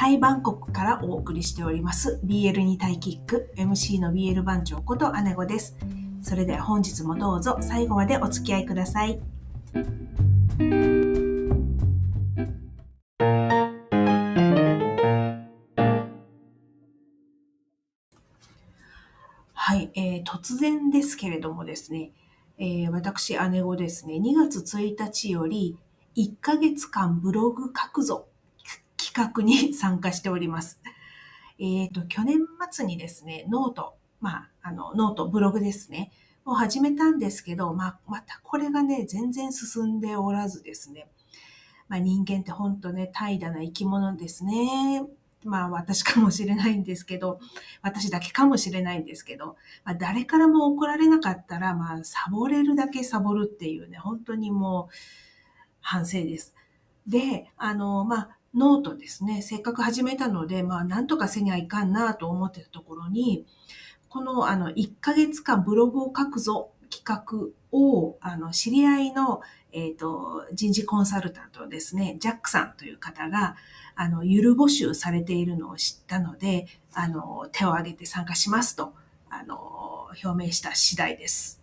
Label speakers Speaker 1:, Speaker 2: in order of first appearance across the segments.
Speaker 1: タイバンコクからお送りしております BL にタイキック MC の BL 番長こと姉子です。それでは本日もどうぞ最後までお付き合いください。はい、えー、突然ですけれどもですね、えー、私、姉子ですね、2月1日より1ヶ月間ブログ書くぞ企画に参加しております。えっ、ー、と、去年末にですね、 note、まあ、あの、 note、ブログですね、を始めたんですけど、まあ、またこれがね、全然進んでおらずですね、まあ、人間って本当ね、怠惰な生き物ですね。まあ私かもしれないんですけど、私だけかもしれないんですけど、まあ、誰からも怒られなかったら、まあサボれるだけサボるっていうね、本当にもう反省です。で、あの、まあノートですね、せっかく始めたので、まあなんとかせにゃいかんなと思ってたところに、このあの1ヶ月間ブログを書くぞ企画を、あの、知り合いの、えっ、ー、と、人事コンサルタントですね、ジャックさんという方が、あの、ゆる募集されているのを知ったので、あの、手を挙げて参加しますと、あの、表明した次第です。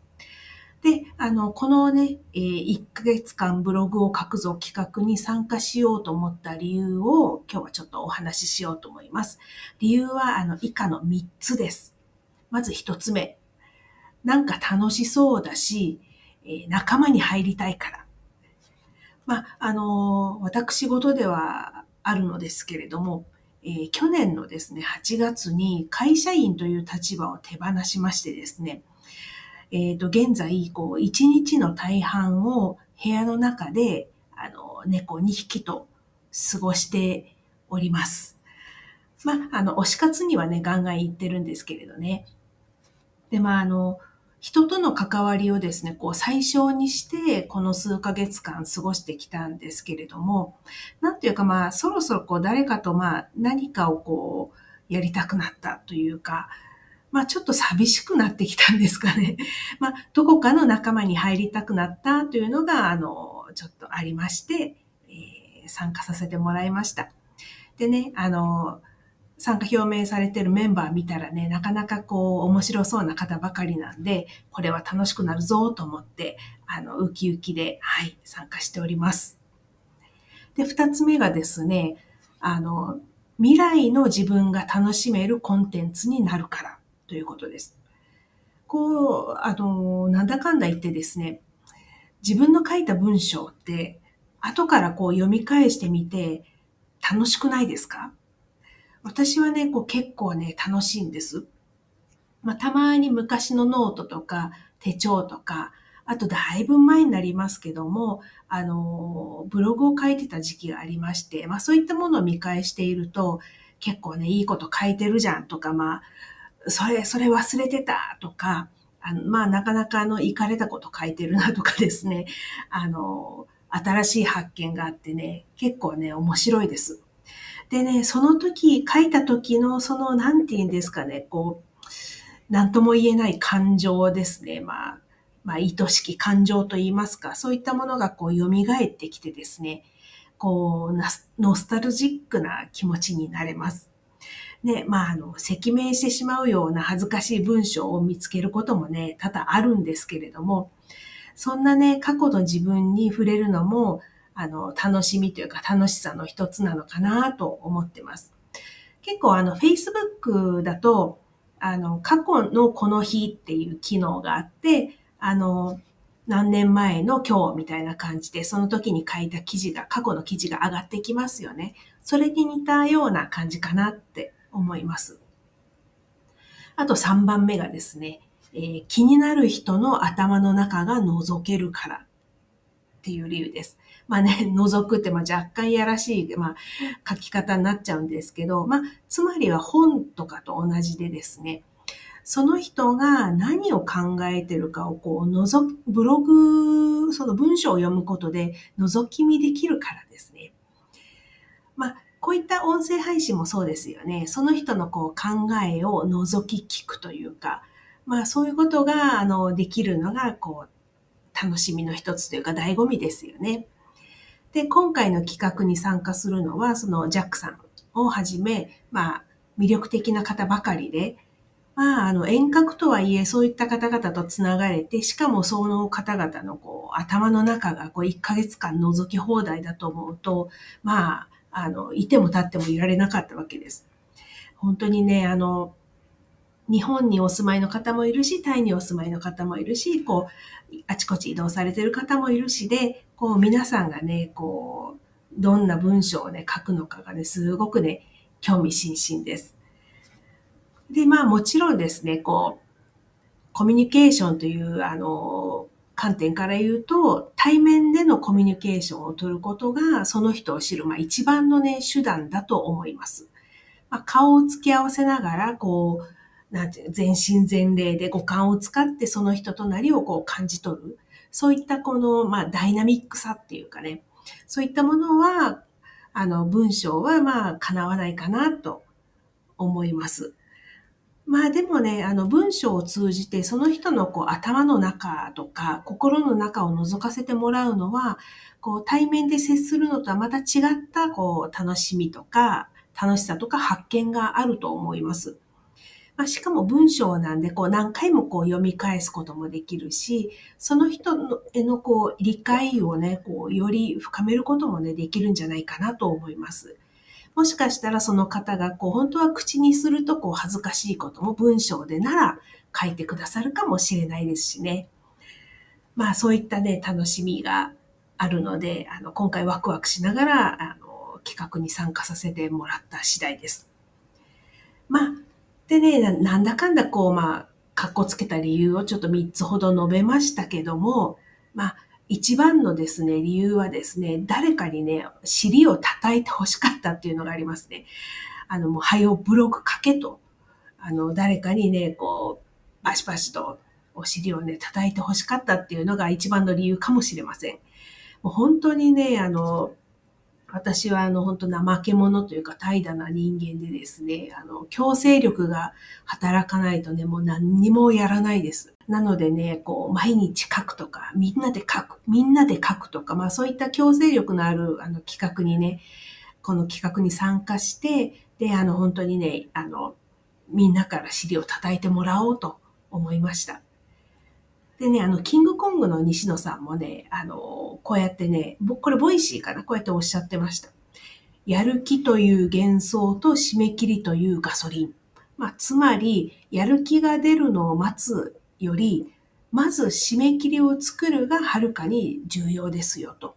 Speaker 1: で、あの、このね、えー、1ヶ月間ブログを書くぞ企画に参加しようと思った理由を今日はちょっとお話ししようと思います。理由は、あの、以下の3つです。まず1つ目。なんか楽しそうだし、え仲間に入りたいから。まあ、あの、私事ではあるのですけれども、えー、去年のですね、8月に会社員という立場を手放しましてですね、えっ、ー、と、現在、こう、1日の大半を部屋の中で、あの、猫2匹と過ごしております。まあ、あの、推し活にはね、ガンガン行ってるんですけれどね。で、まあ、あの、人との関わりをですね、こう最小にして、この数ヶ月間過ごしてきたんですけれども、なんていうかまあ、そろそろこう誰かとまあ何かをこうやりたくなったというか、まあちょっと寂しくなってきたんですかね。まあどこかの仲間に入りたくなったというのが、あの、ちょっとありまして、えー、参加させてもらいました。でね、あの、参加表明されてるメンバー見たらね、なかなかこう面白そうな方ばかりなんで、これは楽しくなるぞと思って、あの、ウキウキで、はい、参加しております。で、二つ目がですね、あの、未来の自分が楽しめるコンテンツになるからということです。こう、あの、なんだかんだ言ってですね、自分の書いた文章って、後からこう読み返してみて、楽しくないですか？私はね、こう結構ね、楽しいんです。まあ、たまに昔のノートとか手帳とか、あとだいぶ前になりますけども、あの、ブログを書いてた時期がありまして、まあそういったものを見返していると、結構ね、いいこと書いてるじゃんとか、まあ、それ、それ忘れてたとか、あのまあなかなかあの、行かれたこと書いてるなとかですね、あの、新しい発見があってね、結構ね、面白いです。でね、その時、書いた時の、その、なんて言うんですかね、こう、なんとも言えない感情ですね。まあ、まあ、愛しき感情と言いますか、そういったものがこう、蘇ってきてですね、こう、ノスタルジックな気持ちになれます。ね、まあ、あの、赤面してしまうような恥ずかしい文章を見つけることもね、多々あるんですけれども、そんなね、過去の自分に触れるのも、あの、楽しみというか楽しさの一つなのかなと思ってます。結構あの、Facebook だと、あの、過去のこの日っていう機能があって、あの、何年前の今日みたいな感じで、その時に書いた記事が、過去の記事が上がってきますよね。それに似たような感じかなって思います。あと3番目がですね、えー、気になる人の頭の中が覗けるからっていう理由です。まあね、覗くってまあ若干やらしい、まあ、書き方になっちゃうんですけど、まあ、つまりは本とかと同じでですね、その人が何を考えてるかをこう覗、ブログ、その文章を読むことで覗き見できるからですね。こういった音声配信もそうですよね。その人のこう考えを覗き聞くというか、まあそういうことが、あの、できるのが、こう、楽しみの一つというか醍醐味ですよね。で、今回の企画に参加するのは、そのジャックさんをはじめ、まあ、魅力的な方ばかりで、まあ、あの、遠隔とはいえ、そういった方々と繋がれて、しかもその方々のこう、頭の中がこう、1ヶ月間覗き放題だと思うと、まあ、あの、いても立ってもいられなかったわけです。本当にね、あの、日本にお住まいの方もいるし、タイにお住まいの方もいるし、こう、あちこち移動されてる方もいるしで、こう、皆さんがね、こう、どんな文章をね、書くのかがね、すごくね、興味津々です。で、まあもちろんですね、こう、コミュニケーションという、あの、観点から言うと、対面でのコミュニケーションを取ることが、その人を知る、まあ一番のね、手段だと思います。まあ、顔を付き合わせながら、こう、なんていう全身全霊で五感を使ってその人となりをこう感じ取る。そういったこの、まあ、ダイナミックさっていうかね、そういったものは、あの、文章はまあ、叶わないかなと思います。まあでもね、あの文章を通じてその人のこう頭の中とか心の中を覗かせてもらうのは、こう対面で接するのとはまた違ったこう楽しみとか楽しさとか発見があると思います。まあ、しかも文章なんでこう何回もこう読み返すこともできるし、その人のへのこう理解をね、こうより深めることもね、できるんじゃないかなと思います。もしかしたらその方がこう本当は口にするとこう恥ずかしいことも文章でなら書いてくださるかもしれないですしね。まあそういったね、楽しみがあるので、あの、今回ワクワクしながら、あの、企画に参加させてもらった次第です。まあ、でね、なんだかんだこう、まあ、格好つけた理由をちょっと3つほど述べましたけども、まあ、一番のですね、理由はですね、誰かにね、尻を叩いて欲しかったっていうのがありますね。あの、もう、はよブロックかけと。あの、誰かにね、こう、バシバシとお尻をね、叩いて欲しかったっていうのが一番の理由かもしれません。もう本当にね、あの、私はあの本当怠け者というか怠惰な人間でですね、あの強制力が働かないとね、もう何にもやらないです。なのでね、こう毎日書くとか、みんなで書く、みんなで書くとか、まあそういった強制力のあるあの企画にね、この企画に参加して、で、あの本当にね、あの、みんなから尻を叩いてもらおうと思いました。でね、あの、キングコングの西野さんもね、あの、こうやってね、これ Voicy かな？こうやっておっしゃってました。やる気という幻想と締め切りというガソリン。まあ、つまり、やる気が出るのを待つより、まず締め切りを作るがはるかに重要ですよと。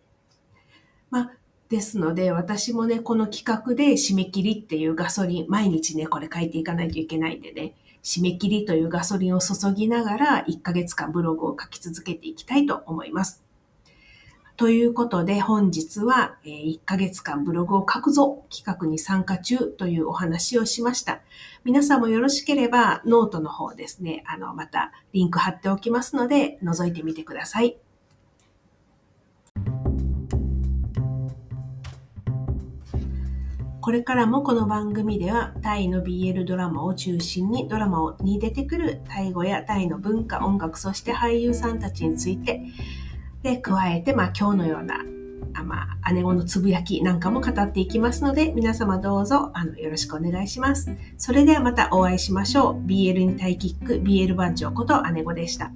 Speaker 1: まあ、ですので、私もね、この企画で締め切りっていうガソリン、毎日ね、これ書いていかないといけないんでね、締め切りというガソリンを注ぎながら1ヶ月間ブログを書き続けていきたいと思います。ということで本日は1ヶ月間ブログを書くぞ企画に参加中というお話をしました。皆さんもよろしければノートの方ですね、あのまたリンク貼っておきますので覗いてみてください。これからもこの番組ではタイの BL ドラマを中心にドラマに出てくるタイ語やタイの文化、音楽、そして俳優さんたちについて、で、加えて、まあ今日のような、あまあ、姉子のつぶやきなんかも語っていきますので、皆様どうぞ、あの、よろしくお願いします。それではまたお会いしましょう。BL にタイキック、BL 番長こと姉子でした。